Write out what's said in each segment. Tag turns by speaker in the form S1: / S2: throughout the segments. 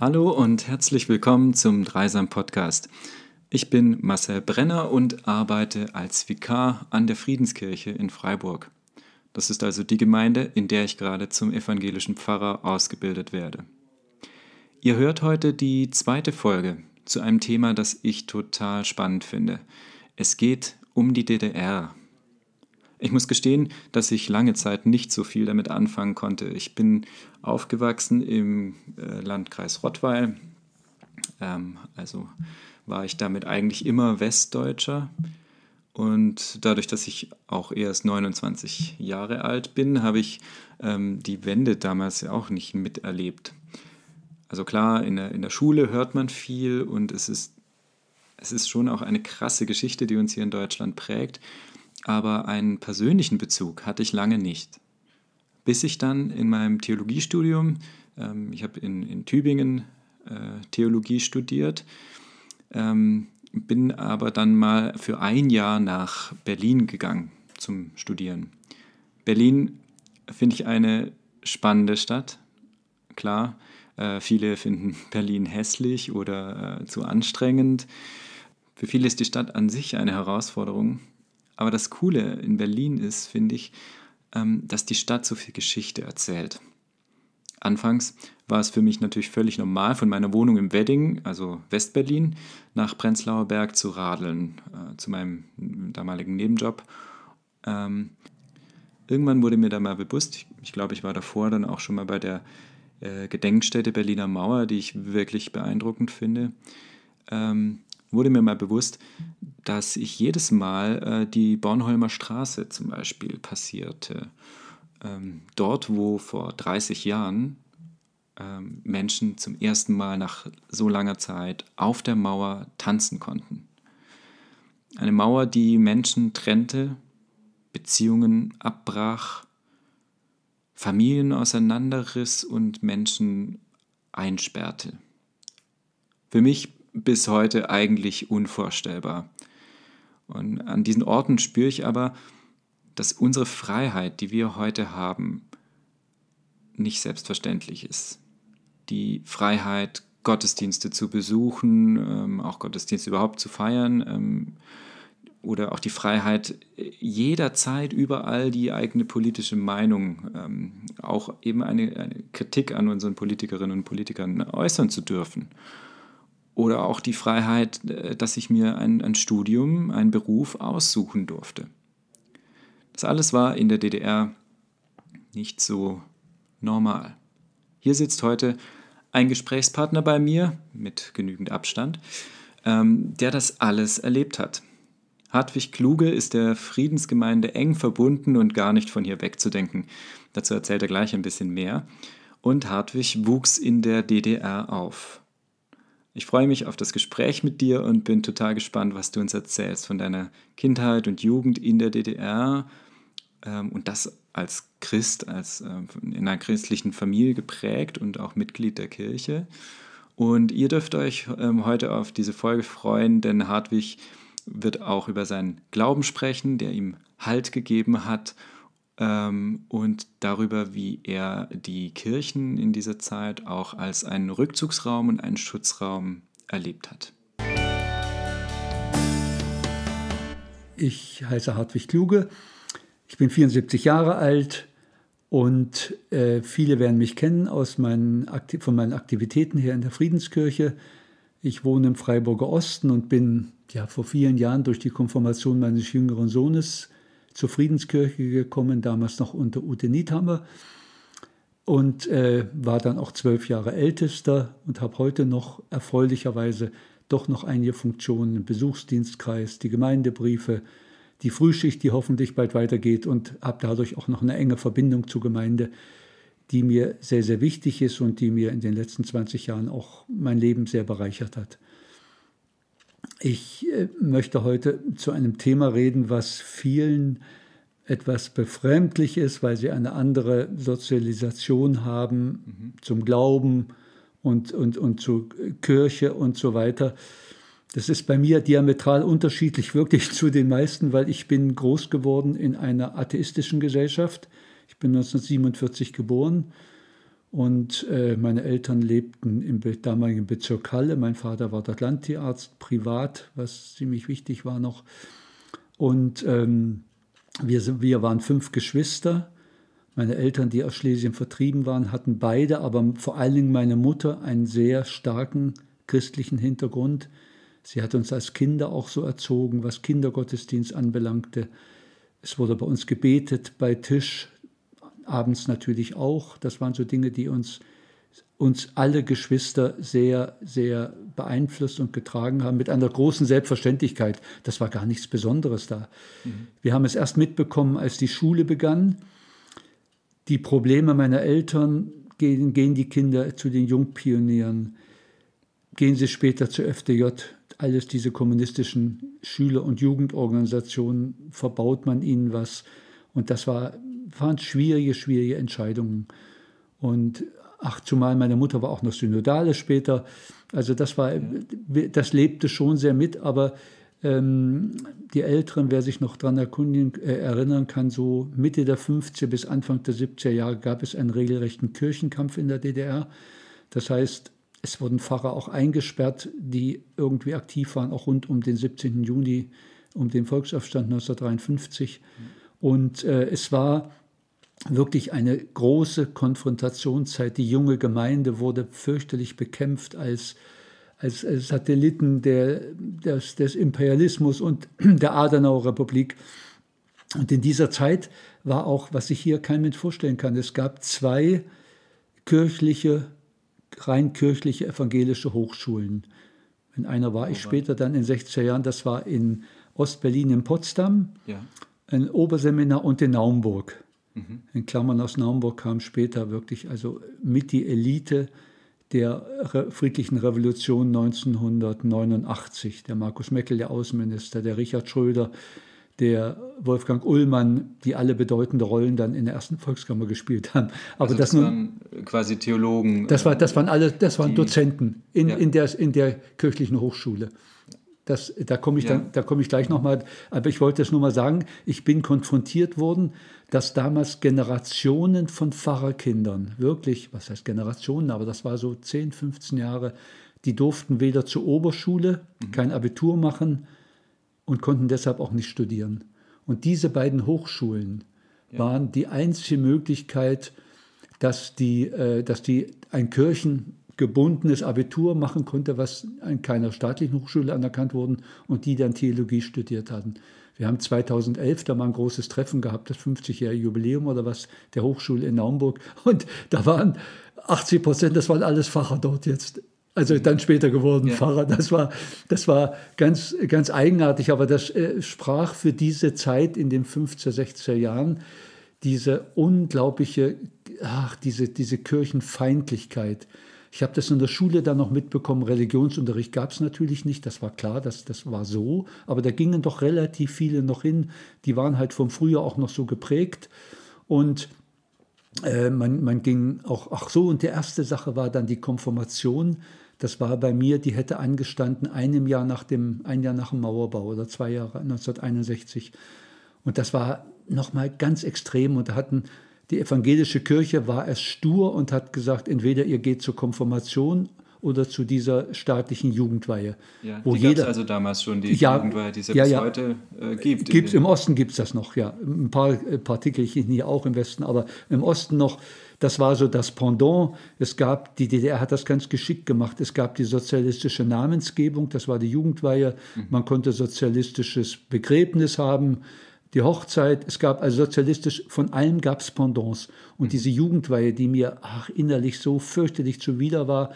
S1: Hallo und herzlich willkommen zum Dreisam Podcast. Ich bin Marcel Brenner und arbeite als Vikar an der Friedenskirche in Freiburg. Das ist also die Gemeinde, in der ich gerade zum evangelischen Pfarrer ausgebildet werde. Ihr hört heute die zweite Folge zu einem Thema, das ich total spannend finde. Es geht um die DDR. Ich muss gestehen, dass ich lange Zeit nicht so viel damit anfangen konnte. Ich bin aufgewachsen im äh, Landkreis Rottweil, ähm, also war ich damit eigentlich immer Westdeutscher. Und dadurch, dass ich auch erst 29 Jahre alt bin, habe ich ähm, die Wende damals ja auch nicht miterlebt. Also klar, in der, in der Schule hört man viel und es ist, es ist schon auch eine krasse Geschichte, die uns hier in Deutschland prägt aber einen persönlichen Bezug hatte ich lange nicht. Bis ich dann in meinem Theologiestudium, ähm, ich habe in, in Tübingen äh, Theologie studiert, ähm, bin aber dann mal für ein Jahr nach Berlin gegangen zum Studieren. Berlin finde ich eine spannende Stadt. Klar, äh, viele finden Berlin hässlich oder äh, zu anstrengend. Für viele ist die Stadt an sich eine Herausforderung. Aber das Coole in Berlin ist, finde ich, ähm, dass die Stadt so viel Geschichte erzählt. Anfangs war es für mich natürlich völlig normal, von meiner Wohnung im Wedding, also Westberlin, nach Prenzlauer Berg zu radeln, äh, zu meinem damaligen Nebenjob. Ähm, irgendwann wurde mir da mal bewusst, ich, ich glaube, ich war davor dann auch schon mal bei der äh, Gedenkstätte Berliner Mauer, die ich wirklich beeindruckend finde, ähm, wurde mir mal bewusst, dass ich jedes Mal äh, die Bornholmer Straße zum Beispiel passierte. Ähm, dort, wo vor 30 Jahren ähm, Menschen zum ersten Mal nach so langer Zeit auf der Mauer tanzen konnten. Eine Mauer, die Menschen trennte, Beziehungen abbrach, Familien auseinanderriss und Menschen einsperrte. Für mich bis heute eigentlich unvorstellbar. Und an diesen Orten spüre ich aber, dass unsere Freiheit, die wir heute haben, nicht selbstverständlich ist. Die Freiheit, Gottesdienste zu besuchen, ähm, auch Gottesdienste überhaupt zu feiern, ähm, oder auch die Freiheit, jederzeit überall die eigene politische Meinung, ähm, auch eben eine, eine Kritik an unseren Politikerinnen und Politikern äußern zu dürfen. Oder auch die Freiheit, äh, dass ich mir ein, ein Studium, einen Beruf aussuchen durfte. Das alles war in der DDR nicht so normal. Hier sitzt heute ein Gesprächspartner bei mir mit genügend Abstand, ähm, der das alles erlebt hat. Hartwig Kluge ist der Friedensgemeinde eng verbunden und gar nicht von hier wegzudenken. Dazu erzählt er gleich ein bisschen mehr. Und Hartwig wuchs in der DDR auf. Ich freue mich auf das Gespräch mit dir und bin total gespannt, was du uns erzählst von deiner Kindheit und Jugend in der DDR ähm, und das als Christ, als äh, in einer christlichen Familie geprägt und auch Mitglied der Kirche. Und ihr dürft euch ähm, heute auf diese Folge freuen, denn Hartwig wird auch über seinen Glauben sprechen, der ihm Halt gegeben hat ähm, und darüber, wie er die Kirchen in dieser Zeit auch als einen Rückzugsraum und einen Schutzraum erlebt hat.
S2: Ich heiße Hartwig Kluge, ich bin 74 Jahre alt und äh, viele werden mich kennen aus meinen, von meinen Aktivitäten hier in der Friedenskirche. Ich wohne im Freiburger Osten und bin ja, vor vielen Jahren durch die Konfirmation meines jüngeren Sohnes zur Friedenskirche gekommen, damals noch unter Ute Niethammer und äh, war dann auch zwölf Jahre ältester und habe heute noch erfreulicherweise doch noch einige Funktionen im Besuchsdienstkreis, die Gemeindebriefe, die Frühschicht, die hoffentlich bald weitergeht und habe dadurch auch noch eine enge Verbindung zur Gemeinde, die mir sehr, sehr wichtig ist und die mir in den letzten 20 Jahren auch mein Leben sehr bereichert hat. Ich äh, möchte heute zu einem Thema reden, was vielen etwas befremdlich ist, weil sie eine andere Sozialisation haben mhm. zum Glauben und, und, und zur Kirche und so weiter. Das ist bei mir diametral unterschiedlich wirklich zu den meisten, weil ich bin groß geworden in einer atheistischen Gesellschaft. Ich bin 1947 geboren Und äh, meine Eltern lebten im damaligen Bezirk Halle. Mein Vater war dort Landtierarzt, privat, was ziemlich wichtig war noch. Und ähm, wir, wir waren fünf Geschwister. Meine Eltern, die aus Schlesien vertrieben waren, hatten beide, aber vor allen Dingen meine Mutter, einen sehr starken christlichen Hintergrund. Sie hat uns als Kinder auch so erzogen, was Kindergottesdienst anbelangte. Es wurde bei uns gebetet bei Tisch, abends natürlich auch. Das waren so Dinge, die uns, uns alle Geschwister sehr, sehr beeinflusst und getragen haben, mit einer großen Selbstverständlichkeit. Das war gar nichts Besonderes da. Mhm. Wir haben es erst mitbekommen, als die Schule begann. Die Probleme meiner Eltern gehen, gehen die Kinder zu den Jungpionieren, gehen sie später zur FDJ. Alles diese kommunistischen Schüler- und Jugendorganisationen verbaut man ihnen was. Und das war waren schwierige, schwierige Entscheidungen. Und ach, zumal meine Mutter war auch noch Synodale später. Also das war, das lebte schon sehr mit, aber ähm, die Älteren, wer sich noch daran äh, erinnern kann, so Mitte der 50er bis Anfang der 70er Jahre gab es einen regelrechten Kirchenkampf in der DDR. Das heißt, es wurden Pfarrer auch eingesperrt, die irgendwie aktiv waren, auch rund um den 17. Juni, um den Volksaufstand 1953. Mhm. Und äh, es war wirklich eine große Konfrontationszeit. Die junge Gemeinde wurde fürchterlich bekämpft als, als, als Satelliten der, des, des Imperialismus und der Adenauer Republik. Und in dieser Zeit war auch, was sich hier kein Mensch vorstellen kann, es gab zwei kirchliche, rein kirchliche evangelische Hochschulen. In einer war ich später dann in 60er Jahren, das war in Ostberlin in Potsdam, ja. Ein Oberseminar und in Naumburg. Mhm. In Klammern aus Naumburg kam später wirklich also mit die Elite der friedlichen Revolution 1989. Der Markus Meckel, der Außenminister, der Richard Schröder, der Wolfgang Ullmann, die alle bedeutende Rollen dann in der ersten Volkskammer gespielt haben.
S1: Aber also das, das nun, waren quasi Theologen.
S2: Das, war, das waren alle, das waren die, Dozenten in, ja. in, der, in der kirchlichen Hochschule. Das, da komme ich, ja. Dann, da komm ich gleich nochmal, aber ich wollte es nur mal sagen, ich bin konfrontiert worden, dass damals Generationen von Pfarrerkindern, wirklich, was heißt Generationen, aber das war so 10, 15 Jahre, die durften weder zur Oberschule, mhm. kein Abitur machen und konnten deshalb auch nicht studieren. Und diese beiden Hochschulen ja. waren die einzige Möglichkeit, dass die, äh, dass die ein Kirchen gebundenes Abitur machen konnte, was an keiner staatlichen Hochschule anerkannt wurden und die dann Theologie studiert hatten. Wir haben 2011 da mal ein großes Treffen gehabt, das 50-jährige Jubiläum oder was der Hochschule in Naumburg und da waren 80 Prozent, das waren alles Pfarrer dort jetzt. Also dann später geworden ja. Pfarrer. Das war, das war ganz, ganz eigenartig, aber das äh, sprach für diese Zeit in den 50er, 60er Jahren diese unglaubliche, ach, diese, diese Kirchenfeindlichkeit ich habe das in der Schule dann noch mitbekommen. Religionsunterricht gab es natürlich nicht, das war klar, das, das war so. Aber da gingen doch relativ viele noch hin. Die waren halt vom Frühjahr auch noch so geprägt. Und äh, man, man ging auch, ach so, und die erste Sache war dann die Konfirmation. Das war bei mir, die hätte angestanden einem Jahr nach dem, ein Jahr nach dem Mauerbau oder zwei Jahre, 1961. Und das war nochmal ganz extrem. Und da hatten die evangelische Kirche war es stur und hat gesagt, entweder ihr geht zur Konfirmation oder zu dieser staatlichen Jugendweihe.
S1: Ja, wo die jeder also damals schon die ja, Jugendweihe, die es ja, bis ja, heute äh, gibt.
S2: Gibt's, Im Osten gibt es das noch, ja. Ein paar äh, Partikelchen hier auch im Westen, aber im Osten noch. Das war so das Pendant. Es gab, die DDR hat das ganz geschickt gemacht. Es gab die sozialistische Namensgebung, das war die Jugendweihe. Mhm. Man konnte sozialistisches Begräbnis haben die Hochzeit, es gab also sozialistisch, von allem gab es Pendants. Und mhm. diese Jugendweihe, die mir ach, innerlich so fürchterlich zuwider war,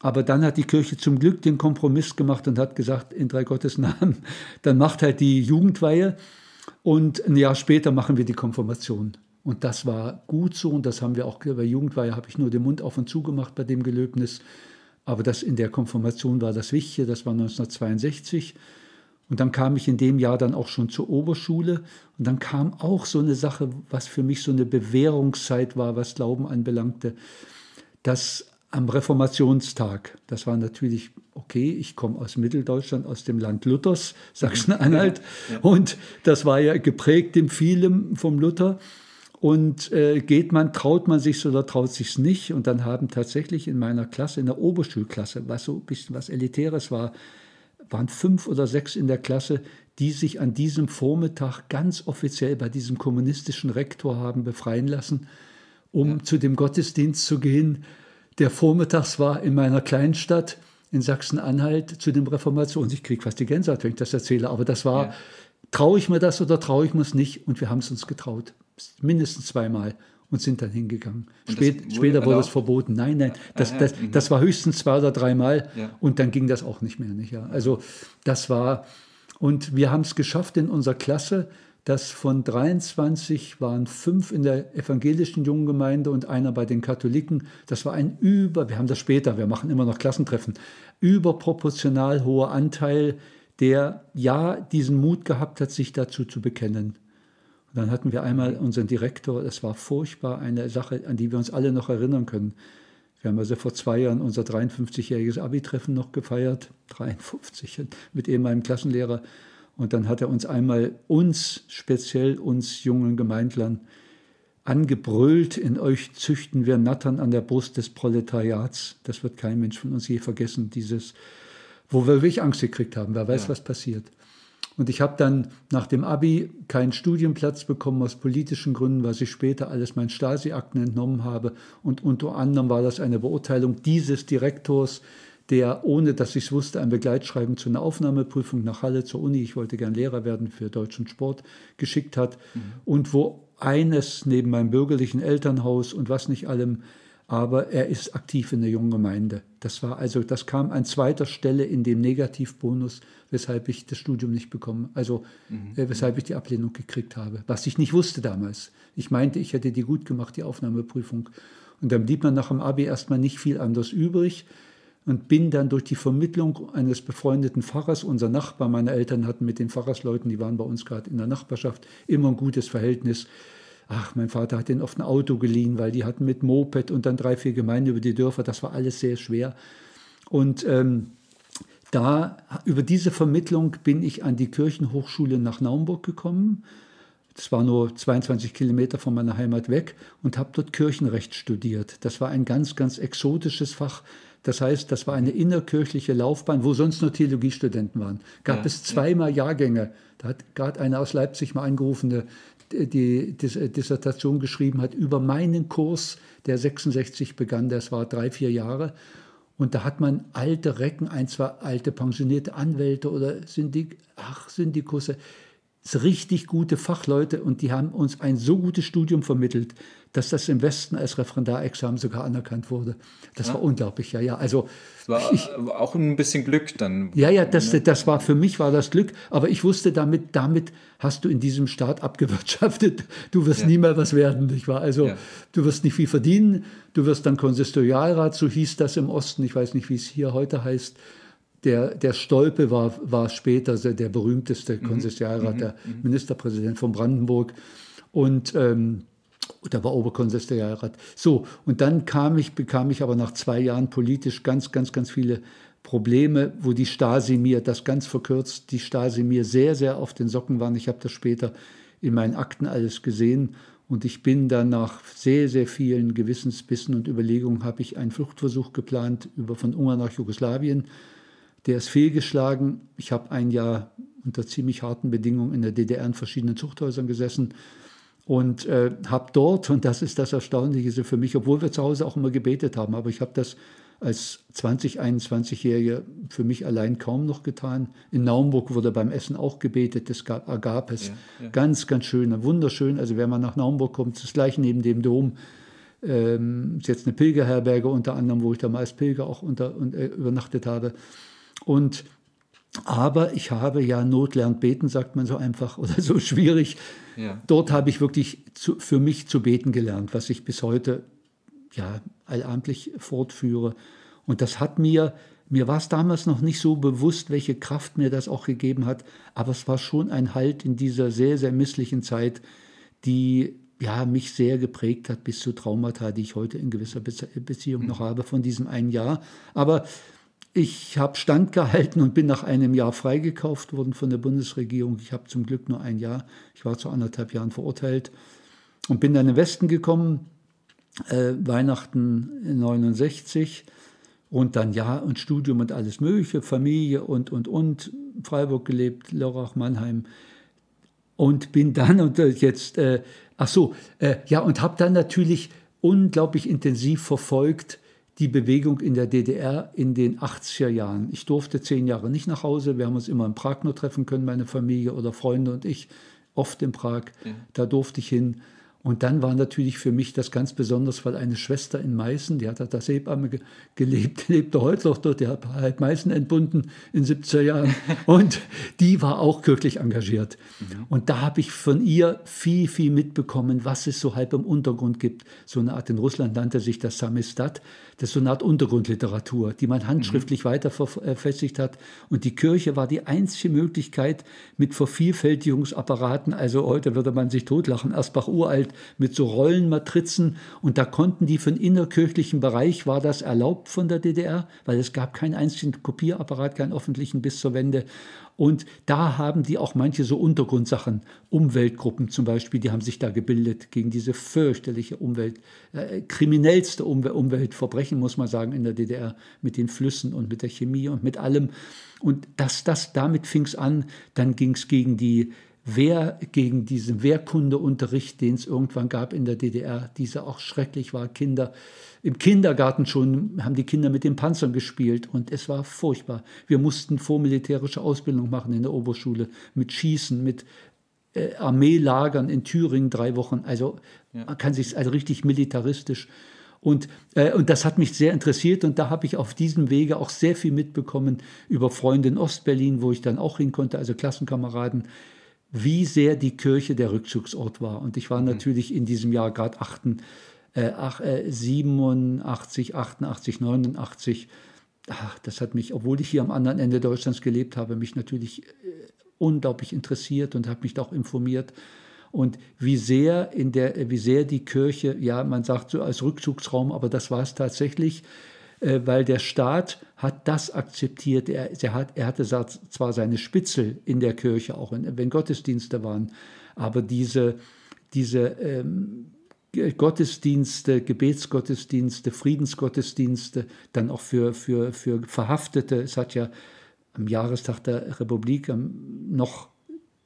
S2: aber dann hat die Kirche zum Glück den Kompromiss gemacht und hat gesagt, in drei Gottes Namen, dann macht halt die Jugendweihe und ein Jahr später machen wir die Konfirmation. Und das war gut so und das haben wir auch bei Jugendweihe, habe ich nur den Mund auf und zu gemacht bei dem Gelöbnis. Aber das in der Konfirmation war das Wichtige, das war 1962. Und dann kam ich in dem Jahr dann auch schon zur Oberschule. Und dann kam auch so eine Sache, was für mich so eine Bewährungszeit war, was Glauben anbelangte, dass am Reformationstag, das war natürlich, okay, ich komme aus Mitteldeutschland, aus dem Land Luthers, Sachsen-Anhalt. Ja, ja. Und das war ja geprägt im Vielem vom Luther. Und äh, geht man, traut man sich oder traut sich nicht? Und dann haben tatsächlich in meiner Klasse, in der Oberschulklasse, was so ein bisschen was Elitäres war, waren fünf oder sechs in der Klasse, die sich an diesem Vormittag ganz offiziell bei diesem kommunistischen Rektor haben befreien lassen, um ja. zu dem Gottesdienst zu gehen, der vormittags war in meiner Kleinstadt in Sachsen-Anhalt zu dem Reformations. Ich kriege fast die Gänsehaut, wenn ich das erzähle, aber das war, ja. traue ich mir das oder traue ich mir es nicht? Und wir haben es uns getraut. Mindestens zweimal und sind dann hingegangen. Spät, wurde später wurde es verboten. Nein, nein, das, das, mhm. das war höchstens zwei oder dreimal ja. und dann ging das auch nicht mehr. Nicht, ja. Also das war, und wir haben es geschafft in unserer Klasse, dass von 23 waren fünf in der evangelischen Junggemeinde und einer bei den Katholiken. Das war ein über, wir haben das später, wir machen immer noch Klassentreffen, überproportional hoher Anteil, der ja diesen Mut gehabt hat, sich dazu zu bekennen. Und dann hatten wir einmal unseren Direktor, es war furchtbar, eine Sache, an die wir uns alle noch erinnern können. Wir haben also vor zwei Jahren unser 53-jähriges Abi-Treffen noch gefeiert, 53, mit eben einem Klassenlehrer. Und dann hat er uns einmal, uns, speziell uns jungen Gemeindlern, angebrüllt, in euch züchten wir Nattern an der Brust des Proletariats. Das wird kein Mensch von uns je vergessen, dieses, wo wir wirklich Angst gekriegt haben. Wer weiß, ja. was passiert. Und ich habe dann nach dem Abi keinen Studienplatz bekommen aus politischen Gründen, was ich später alles meinen Stasi-Akten entnommen habe. Und unter anderem war das eine Beurteilung dieses Direktors, der, ohne dass ich es wusste, ein Begleitschreiben zu einer Aufnahmeprüfung nach Halle zur Uni, ich wollte gern Lehrer werden für Deutsch und Sport, geschickt hat. Mhm. Und wo eines neben meinem bürgerlichen Elternhaus und was nicht allem aber er ist aktiv in der jungen Gemeinde. Das war also, das kam an zweiter Stelle in dem Negativbonus, weshalb ich das Studium nicht bekomme, also mhm. äh, weshalb ich die Ablehnung gekriegt habe, was ich nicht wusste damals. Ich meinte, ich hätte die gut gemacht, die Aufnahmeprüfung. Und dann blieb man nach dem Abi erstmal nicht viel anders übrig und bin dann durch die Vermittlung eines befreundeten Pfarrers, unser Nachbar, meine Eltern hatten mit den Pfarrersleuten, die waren bei uns gerade in der Nachbarschaft, immer ein gutes Verhältnis, Ach, mein Vater hat den oft ein Auto geliehen, weil die hatten mit Moped und dann drei, vier Gemeinden über die Dörfer. Das war alles sehr schwer. Und ähm, da, über diese Vermittlung bin ich an die Kirchenhochschule nach Naumburg gekommen. Das war nur 22 Kilometer von meiner Heimat weg und habe dort Kirchenrecht studiert. Das war ein ganz, ganz exotisches Fach. Das heißt, das war eine innerkirchliche Laufbahn, wo sonst nur Theologiestudenten waren. Gab ja, es zweimal ja. Jahrgänge. Da hat gerade eine aus Leipzig mal angerufen, die Dissertation geschrieben hat über meinen Kurs, der 66 begann, das war drei, vier Jahre. Und da hat man alte Recken, ein, zwei alte pensionierte Anwälte oder Syndik, ach, Syndikusse, richtig gute Fachleute und die haben uns ein so gutes Studium vermittelt, dass das im Westen als Referendarexamen sogar anerkannt wurde. Das ja. war unglaublich, ja, ja. Also
S1: das war ich, auch ein bisschen Glück dann.
S2: Ja, ja, das, ne? das war für mich war das Glück, aber ich wusste damit, damit hast du in diesem Staat abgewirtschaftet. Du wirst ja. nie mehr was werden, nicht wahr? Also ja. du wirst nicht viel verdienen, du wirst dann Konsistorialrat, so hieß das im Osten, ich weiß nicht, wie es hier heute heißt. Der, der Stolpe war, war später der berühmteste mhm. Konsistorialrat, mhm. der mhm. Ministerpräsident von Brandenburg. Und ähm, da war Oberkonsistorialrat. So, und dann kam ich, bekam ich aber nach zwei Jahren politisch ganz, ganz, ganz viele Probleme, wo die Stasi mir, das ganz verkürzt, die Stasi mir sehr, sehr auf den Socken waren. Ich habe das später in meinen Akten alles gesehen. Und ich bin dann nach sehr, sehr vielen Gewissensbissen und Überlegungen, habe ich einen Fluchtversuch geplant über von Ungarn nach Jugoslawien. Der ist fehlgeschlagen. Ich habe ein Jahr unter ziemlich harten Bedingungen in der DDR in verschiedenen Zuchthäusern gesessen und äh, habe dort, und das ist das Erstaunliche für mich, obwohl wir zu Hause auch immer gebetet haben, aber ich habe das als 20, 21-Jähriger für mich allein kaum noch getan. In Naumburg wurde beim Essen auch gebetet, das gab Agapes. Ja, ja. Ganz, ganz schön, wunderschön. Also wenn man nach Naumburg kommt, ist gleich neben dem Dom. Ähm, ist jetzt eine Pilgerherberge unter anderem, wo ich da mal als Pilger auch unter, und, äh, übernachtet habe. Und aber ich habe ja Not lernt beten, sagt man so einfach oder so schwierig. Ja. Dort habe ich wirklich zu, für mich zu beten gelernt, was ich bis heute ja, allabendlich fortführe. Und das hat mir, mir war es damals noch nicht so bewusst, welche Kraft mir das auch gegeben hat, aber es war schon ein Halt in dieser sehr, sehr misslichen Zeit, die ja, mich sehr geprägt hat bis zu Traumata, die ich heute in gewisser Beziehung noch habe von diesem einen Jahr. Aber ich habe standgehalten und bin nach einem Jahr freigekauft worden von der Bundesregierung. Ich habe zum Glück nur ein Jahr. Ich war zu anderthalb Jahren verurteilt. und bin dann den Westen gekommen, äh, Weihnachten 69 und dann ja und Studium und alles Mögliche, Familie und, und, und, Freiburg gelebt, Lörrach, Mannheim und bin dann und äh, jetzt, äh, ach so, äh, ja und habe dann natürlich unglaublich intensiv verfolgt, die Bewegung in der DDR in den 80er Jahren. Ich durfte zehn Jahre nicht nach Hause. Wir haben uns immer in Prag nur treffen können, meine Familie oder Freunde und ich, oft in Prag. Ja. Da durfte ich hin. Und dann war natürlich für mich das ganz besonders, weil eine Schwester in Meißen, die hat als Hebamme ge gelebt, lebte heute noch dort, die hat halb Meißen entbunden in 70er Jahren. Und die war auch kirchlich engagiert. Mhm. Und da habe ich von ihr viel, viel mitbekommen, was es so halb im Untergrund gibt. So eine Art, in Russland nannte sich das Samistat. Das ist so eine Art Untergrundliteratur, die man handschriftlich mhm. weiter verfestigt hat. Und die Kirche war die einzige Möglichkeit mit Vervielfältigungsapparaten, also heute würde man sich totlachen, Asbach uralt, mit so Rollenmatrizen. Und da konnten die für den innerkirchlichen Bereich, war das erlaubt von der DDR, weil es gab keinen einzigen Kopierapparat, keinen öffentlichen bis zur Wende. Und da haben die auch manche so Untergrundsachen, Umweltgruppen zum Beispiel, die haben sich da gebildet gegen diese fürchterliche Umwelt, äh, kriminellste Umwel Umweltverbrechen, muss man sagen, in der DDR mit den Flüssen und mit der Chemie und mit allem. Und das, das, damit fing es an, dann ging es gegen die Wehr, gegen diesen Wehrkundeunterricht, den es irgendwann gab in der DDR, dieser auch schrecklich war, Kinder im Kindergarten schon haben die Kinder mit den Panzern gespielt und es war furchtbar. Wir mussten vormilitärische Ausbildung machen in der Oberschule mit Schießen, mit äh, Armeelagern in Thüringen drei Wochen. Also ja. man kann sich also richtig militaristisch. Und, äh, und das hat mich sehr interessiert und da habe ich auf diesem Wege auch sehr viel mitbekommen über Freunde in Ostberlin, wo ich dann auch hin konnte, also Klassenkameraden, wie sehr die Kirche der Rückzugsort war. Und ich war mhm. natürlich in diesem Jahr gerade achten äh, 87, 88, 89. Ach, das hat mich, obwohl ich hier am anderen Ende Deutschlands gelebt habe, mich natürlich äh, unglaublich interessiert und habe mich da auch informiert. Und wie sehr, in der, wie sehr die Kirche, ja, man sagt so als Rückzugsraum, aber das war es tatsächlich, weil der Staat hat das akzeptiert. Er, er, hat, er hatte zwar seine Spitzel in der Kirche, auch wenn Gottesdienste waren, aber diese, diese ähm, Gottesdienste, Gebetsgottesdienste, Friedensgottesdienste, dann auch für, für, für Verhaftete. Es hat ja am Jahrestag der Republik noch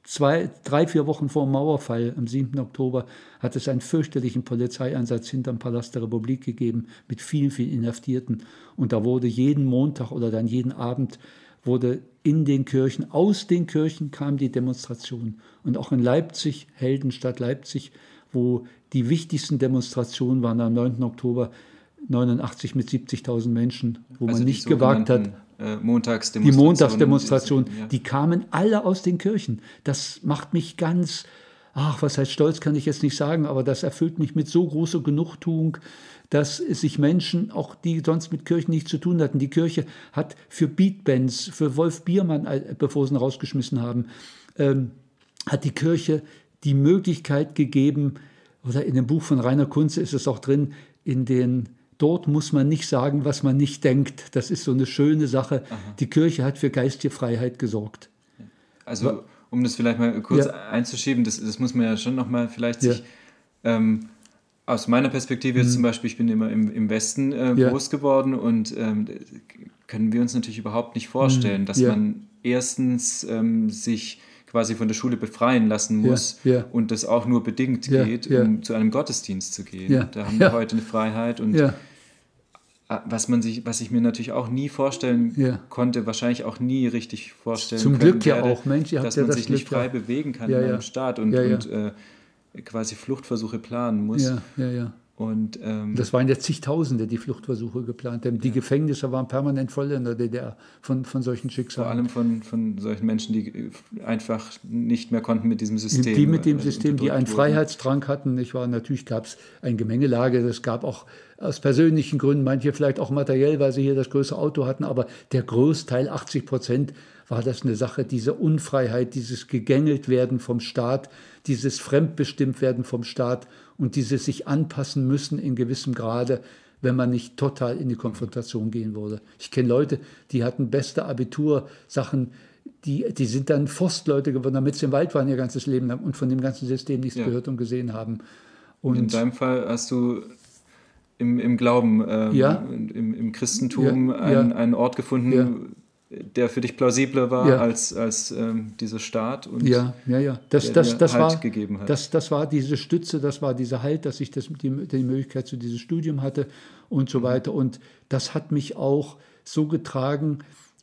S2: zwei, drei, vier Wochen vor dem Mauerfall, am 7. Oktober, hat es einen fürchterlichen Polizeieinsatz hinterm Palast der Republik gegeben mit vielen, vielen Inhaftierten. Und da wurde jeden Montag oder dann jeden Abend wurde in den Kirchen, aus den Kirchen kam die Demonstration. Und auch in Leipzig, Heldenstadt Leipzig, wo die wichtigsten Demonstrationen waren am 9. Oktober 89 mit 70.000 Menschen, wo also man nicht gewagt hat.
S1: Äh, Montagsdemonstrationen.
S2: Die Montagsdemonstrationen, ja. die kamen alle aus den Kirchen. Das macht mich ganz, ach, was heißt stolz, kann ich jetzt nicht sagen, aber das erfüllt mich mit so großer Genugtuung, dass sich Menschen, auch die sonst mit Kirchen nichts zu tun hatten, die Kirche hat für Beatbands, für Wolf Biermann, äh, bevor sie ihn rausgeschmissen haben, ähm, hat die Kirche die Möglichkeit gegeben, oder in dem Buch von Rainer Kunze ist es auch drin, in den Dort muss man nicht sagen, was man nicht denkt. Das ist so eine schöne Sache. Aha. Die Kirche hat für geistige Freiheit gesorgt.
S1: Also, um das vielleicht mal kurz ja. einzuschieben, das, das, muss man ja schon nochmal vielleicht ja. sich. Ähm, aus meiner Perspektive jetzt mhm. zum Beispiel, ich bin immer im, im Westen äh, ja. groß geworden und ähm, können wir uns natürlich überhaupt nicht vorstellen, mhm. dass man erstens ähm, sich quasi von der Schule befreien lassen muss ja, ja. und das auch nur bedingt ja, geht, um zu einem Gottesdienst zu gehen. Da haben wir heute eine Freiheit und was man sich, was ich mir natürlich auch nie vorstellen konnte, wahrscheinlich auch nie richtig vorstellen
S2: Zum Glück ja auch, Mensch,
S1: ihr dass man das sich Glück, nicht frei bewegen kann in einem Staat und, und äh, quasi Fluchtversuche planen muss.
S2: Ja, ja, ja.
S1: Und, ähm,
S2: das waren ja zigtausende, die Fluchtversuche geplant haben. Die ja. Gefängnisse waren permanent voll in der DDR von, von solchen Schicksalen.
S1: Vor allem von, von solchen Menschen, die einfach nicht mehr konnten mit diesem System.
S2: Die mit dem äh, System, die einen Freiheitsdrang hatten. Ich war, natürlich gab es eine Gemengelage. Es gab auch aus persönlichen Gründen, manche vielleicht auch materiell, weil sie hier das größere Auto hatten. Aber der Großteil, 80 Prozent, war das eine Sache, diese Unfreiheit, dieses gegängelt werden vom Staat, dieses fremdbestimmt werden vom Staat und dieses sich anpassen müssen in gewissem Grade, wenn man nicht total in die Konfrontation gehen würde. Ich kenne Leute, die hatten beste Abitursachen, die, die sind dann Forstleute geworden, damit sie im Wald waren ihr ganzes Leben lang und von dem ganzen System nichts ja. gehört und gesehen haben.
S1: Und in deinem Fall hast du im, im Glauben, ähm, ja. im, im Christentum ja, einen, einen Ort gefunden, der für dich plausibler war ja. als, als ähm, dieser Staat
S2: und ja, ja, ja. Das, das, das, halt war, gegeben hat. Das, das war diese Stütze, das war dieser Halt, dass ich das, die, die Möglichkeit zu diesem Studium hatte und so mhm. weiter. Und das hat mich auch so getragen.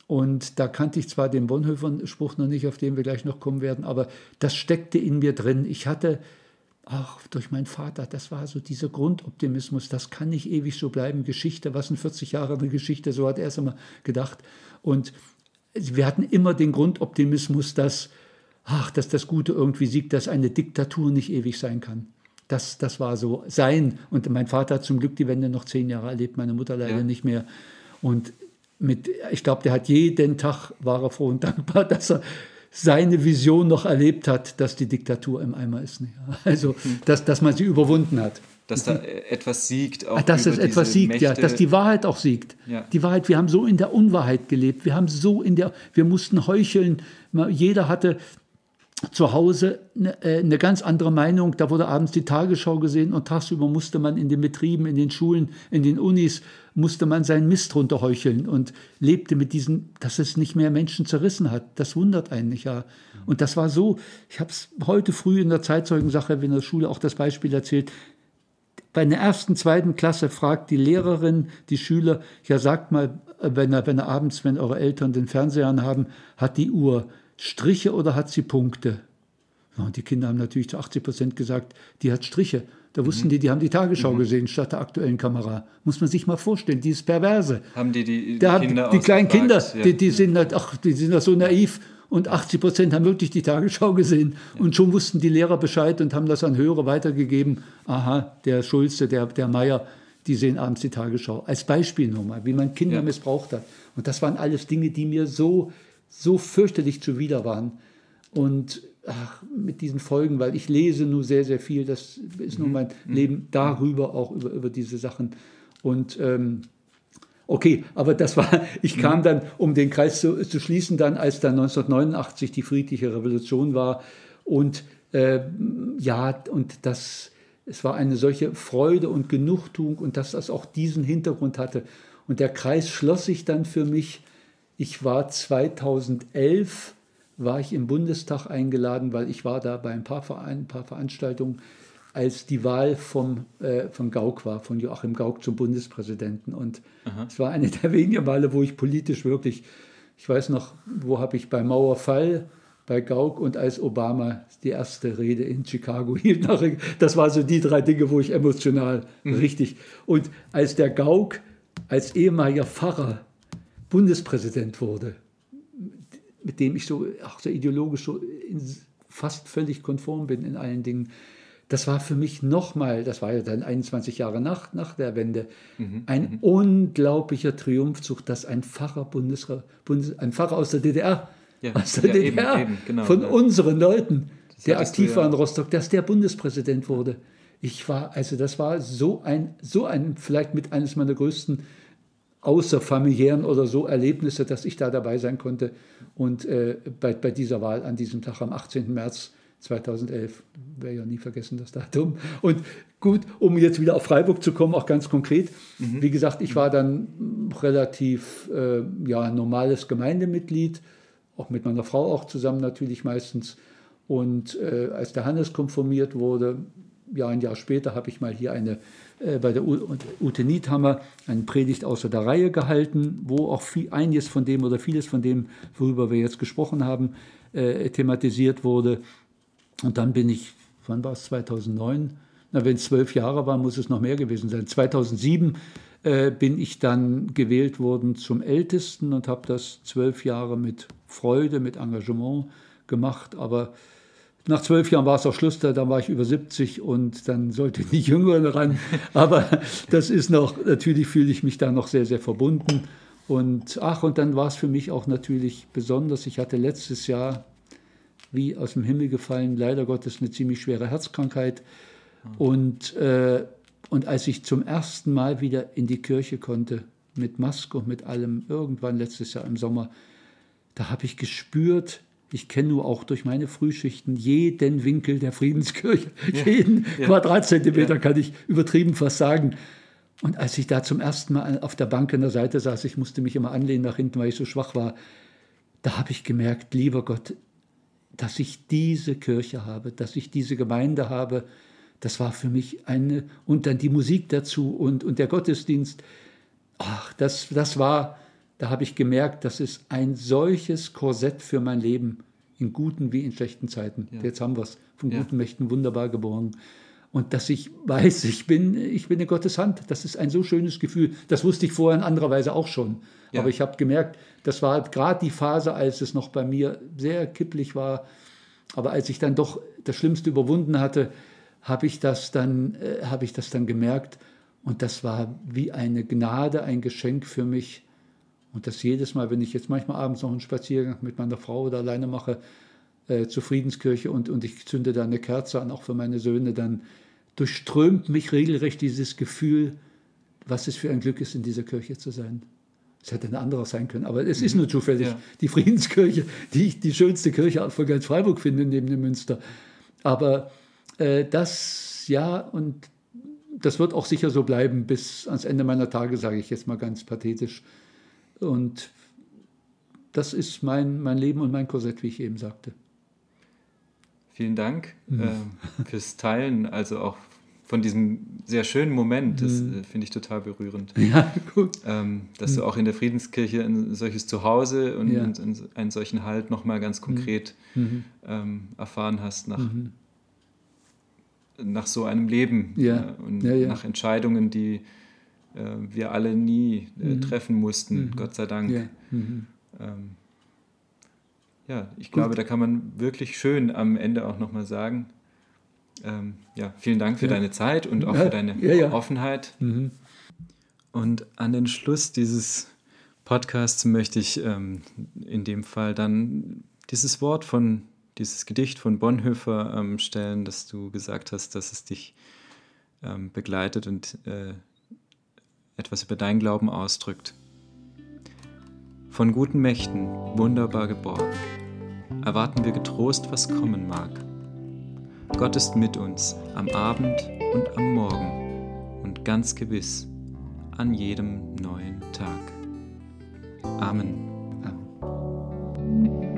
S2: Und da kannte ich zwar den Bonhoeffer-Spruch noch nicht, auf den wir gleich noch kommen werden, aber das steckte in mir drin. Ich hatte auch durch meinen Vater, das war so dieser Grundoptimismus, das kann nicht ewig so bleiben. Geschichte, was in 40 Jahren eine Geschichte, so hat er es immer gedacht. Und wir hatten immer den Grundoptimismus, dass, ach, dass das Gute irgendwie siegt, dass eine Diktatur nicht ewig sein kann. Das, das war so sein. Und mein Vater hat zum Glück die Wende noch zehn Jahre erlebt, meine Mutter leider ja. nicht mehr. Und mit, ich glaube, der hat jeden Tag, war er froh und dankbar, dass er seine Vision noch erlebt hat, dass die Diktatur im Eimer ist. Also, dass, dass man sie überwunden hat.
S1: Dass da etwas siegt.
S2: Auch dass es etwas siegt, Mächte. ja. Dass die Wahrheit auch siegt. Ja. Die Wahrheit, wir haben so in der Unwahrheit gelebt. Wir haben so in der, wir mussten heucheln. Jeder hatte zu Hause eine, äh, eine, ganz andere Meinung. Da wurde abends die Tagesschau gesehen und tagsüber musste man in den Betrieben, in den Schulen, in den Unis, musste man seinen Mist runterheucheln und lebte mit diesen, dass es nicht mehr Menschen zerrissen hat. Das wundert einen nicht, ja. Und das war so, ich habe es heute früh in der Zeitzeugensache in der Schule auch das Beispiel erzählt. Bei einer ersten, zweiten Klasse fragt die Lehrerin die Schüler, ja sagt mal, wenn er, wenn er abends, wenn eure Eltern den Fernseher haben, hat die Uhr Striche oder hat sie Punkte? Ja, und die Kinder haben natürlich zu 80 Prozent gesagt, die hat Striche. Da wussten mhm. die, die haben die Tagesschau mhm. gesehen statt der aktuellen Kamera. Muss man sich mal vorstellen, dieses Perverse.
S1: Haben die die,
S2: die Kinder Die kleinen Kinder, ja. die, die, sind halt, ach, die sind so naiv und 80 Prozent haben wirklich die Tagesschau gesehen. Und schon wussten die Lehrer Bescheid und haben das an Höhere weitergegeben. Aha, der Schulze, der, der Meier, die sehen abends die Tagesschau. Als Beispiel nochmal, wie man Kinder ja. missbraucht hat. Und das waren alles Dinge, die mir so so fürchterlich zuwider waren. Und ach, mit diesen Folgen, weil ich lese nur sehr, sehr viel, das ist mhm. nur mein mhm. Leben darüber, auch über, über diese Sachen. Und ähm, okay, aber das war, ich kam mhm. dann, um den Kreis zu, zu, schließen, dann, als dann 1989 die friedliche Revolution war. Und äh, ja, und das, es war eine solche Freude und Genugtuung und dass das auch diesen Hintergrund hatte. Und der Kreis schloss sich dann für mich ich war 2011 war ich im Bundestag eingeladen, weil ich war da bei ein paar, Verein, ein paar Veranstaltungen, als die Wahl vom, äh, von Gauck war, von Joachim Gauck zum Bundespräsidenten. Und es war eine der wenigen Male, wo ich politisch wirklich, ich weiß noch, wo habe ich bei Mauerfall, bei Gauck und als Obama die erste Rede in Chicago hielt. Das waren so die drei Dinge, wo ich emotional mhm. richtig. Und als der Gauck als ehemaliger Pfarrer Bundespräsident wurde, mit dem ich so, auch so ideologisch so fast völlig konform bin in allen Dingen, das war für mich nochmal, das war ja dann 21 Jahre nach, nach der Wende, mhm. ein mhm. unglaublicher Triumphzug, dass ein Pfarrer, Bundes, Bundes, ein Pfarrer aus der DDR, ja, aus der ja, DDR, eben, eben, genau, von ja. unseren Leuten, das der aktiv war in Rostock, dass der Bundespräsident wurde. Ich war, also das war so ein, so ein, vielleicht mit eines meiner größten außerfamiliären oder so Erlebnisse, dass ich da dabei sein konnte. Und äh, bei, bei dieser Wahl an diesem Tag am 18. März 2011, werde ja nie vergessen das Datum. Und gut, um jetzt wieder auf Freiburg zu kommen, auch ganz konkret. Mhm. Wie gesagt, ich war dann relativ äh, ja, normales Gemeindemitglied, auch mit meiner Frau auch zusammen natürlich meistens. Und äh, als der Hannes konformiert wurde, ja, ein Jahr später habe ich mal hier eine äh, bei der Ute Niethammer eine Predigt außer der Reihe gehalten, wo auch viel, einiges von dem oder vieles von dem, worüber wir jetzt gesprochen haben, äh, thematisiert wurde. Und dann bin ich, wann war es, 2009? Na, wenn es zwölf Jahre war, muss es noch mehr gewesen sein. 2007 äh, bin ich dann gewählt worden zum Ältesten und habe das zwölf Jahre mit Freude, mit Engagement gemacht. Aber nach zwölf Jahren war es auch Schluss, da, war ich über 70 und dann sollte die Jüngeren ran. Aber das ist noch, natürlich fühle ich mich da noch sehr, sehr verbunden. Und ach, und dann war es für mich auch natürlich besonders. Ich hatte letztes Jahr, wie aus dem Himmel gefallen, leider Gottes eine ziemlich schwere Herzkrankheit. Und, äh, und als ich zum ersten Mal wieder in die Kirche konnte, mit Maske und mit allem, irgendwann letztes Jahr im Sommer, da habe ich gespürt, Ich kenne nur auch durch meine Frühschichten jeden Winkel der Friedenskirche, ja. jeden ja. Quadratzentimeter, ja. kann ich übertrieben fast sagen. Und als ich da zum ersten Mal auf der Bank an der Seite saß, ich musste mich immer anlehnen nach hinten, weil ich so schwach war, da habe ich gemerkt, lieber Gott, dass ich diese Kirche habe, dass ich diese Gemeinde habe, das war für mich eine, und dann die Musik dazu und, und der Gottesdienst, ach, das, das war, da habe ich gemerkt, das ist ein solches Korsett für mein Leben, in guten wie in schlechten Zeiten. Ja. Jetzt haben wir es von guten ja. Mächten wunderbar geborgen. Und dass ich weiß, ich bin, ich bin in Gottes Hand. Das ist ein so schönes Gefühl. Das wusste ich vorher in anderer Weise auch schon. Ja. Aber ich habe gemerkt, das war gerade die Phase, als es noch bei mir sehr kipplig war. Aber als ich dann doch das Schlimmste überwunden hatte, habe ich das dann, äh, habe ich das dann gemerkt. Und das war wie eine Gnade, ein Geschenk für mich. Und das jedes Mal, wenn ich jetzt manchmal abends noch einen Spaziergang mit meiner Frau oder alleine mache, äh, zur Friedenskirche und, und ich zünde da eine Kerze an, auch für meine Söhne, dann durchströmt mich regelrecht dieses Gefühl, was es für ein Glück ist, in dieser Kirche zu sein. Es hätte ein anderer sein können, aber es ist nur zufällig ja. die Friedenskirche, die ich die schönste Kirche von ganz Freiburg finde, neben dem Münster. Aber äh, das, ja, und das wird auch sicher so bleiben bis ans Ende meiner Tage, sage ich jetzt mal ganz pathetisch. Und das ist mein, mein Leben und mein Korsett, wie ich eben sagte.
S1: Vielen Dank mhm. äh, fürs Teilen, also auch von diesem sehr schönen Moment. Das mhm. äh, finde ich total berührend. Ja, gut. Ähm, dass mhm. du auch in der Friedenskirche ein solches Zuhause und, ja. und einen solchen Halt nochmal ganz mhm. konkret mhm. ähm, erfahren hast nach, mhm. nach so einem Leben ja. äh, und ja, nach Entscheidungen, die äh, wir alle nie äh, treffen mussten, Gott sei Dank. Ähm, ja, ich glaube, da kann man wirklich schön am Ende auch nochmal sagen, ähm, ja, vielen Dank für ja. deine Zeit und auch ja, für deine ja, Offenheit. Mhm. Und an den Schluss dieses Podcasts möchte ich ähm, in dem Fall dann dieses Wort von, dieses Gedicht von Bonhoeffer ähm, stellen, dass du gesagt hast, dass es dich ähm, begleitet und äh, etwas über dein Glauben ausdrückt. Von guten Mächten wunderbar geborgen, erwarten wir getrost, was kommen mag. Gott ist mit uns am Abend und am Morgen und ganz gewiss an jedem neuen Tag. Amen.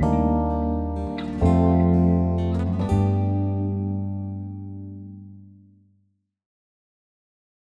S1: Amen.